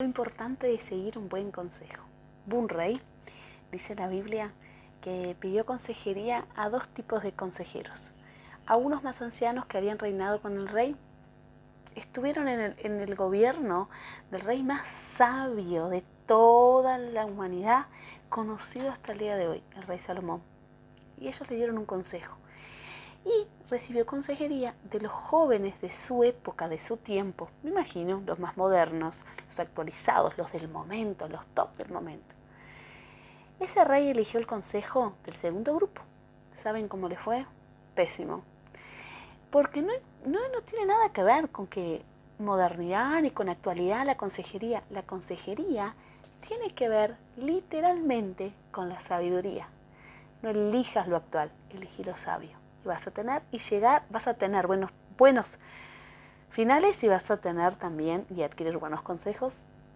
Lo importante de seguir un buen consejo. Un rey, dice la Biblia, que pidió consejería a dos tipos de consejeros. A unos más ancianos que habían reinado con el rey, estuvieron en el, en el gobierno del rey más sabio de toda la humanidad, conocido hasta el día de hoy, el rey Salomón. Y ellos le dieron un consejo. Y recibió consejería de los jóvenes de su época, de su tiempo, me imagino, los más modernos, los actualizados, los del momento, los top del momento. Ese rey eligió el consejo del segundo grupo. ¿Saben cómo le fue? Pésimo. Porque no, no, no tiene nada que ver con que modernidad ni con actualidad la consejería. La consejería tiene que ver literalmente con la sabiduría. No elijas lo actual, elegí lo sabio vas a tener y llegar, vas a tener buenos, buenos finales y vas a tener también y adquirir buenos consejos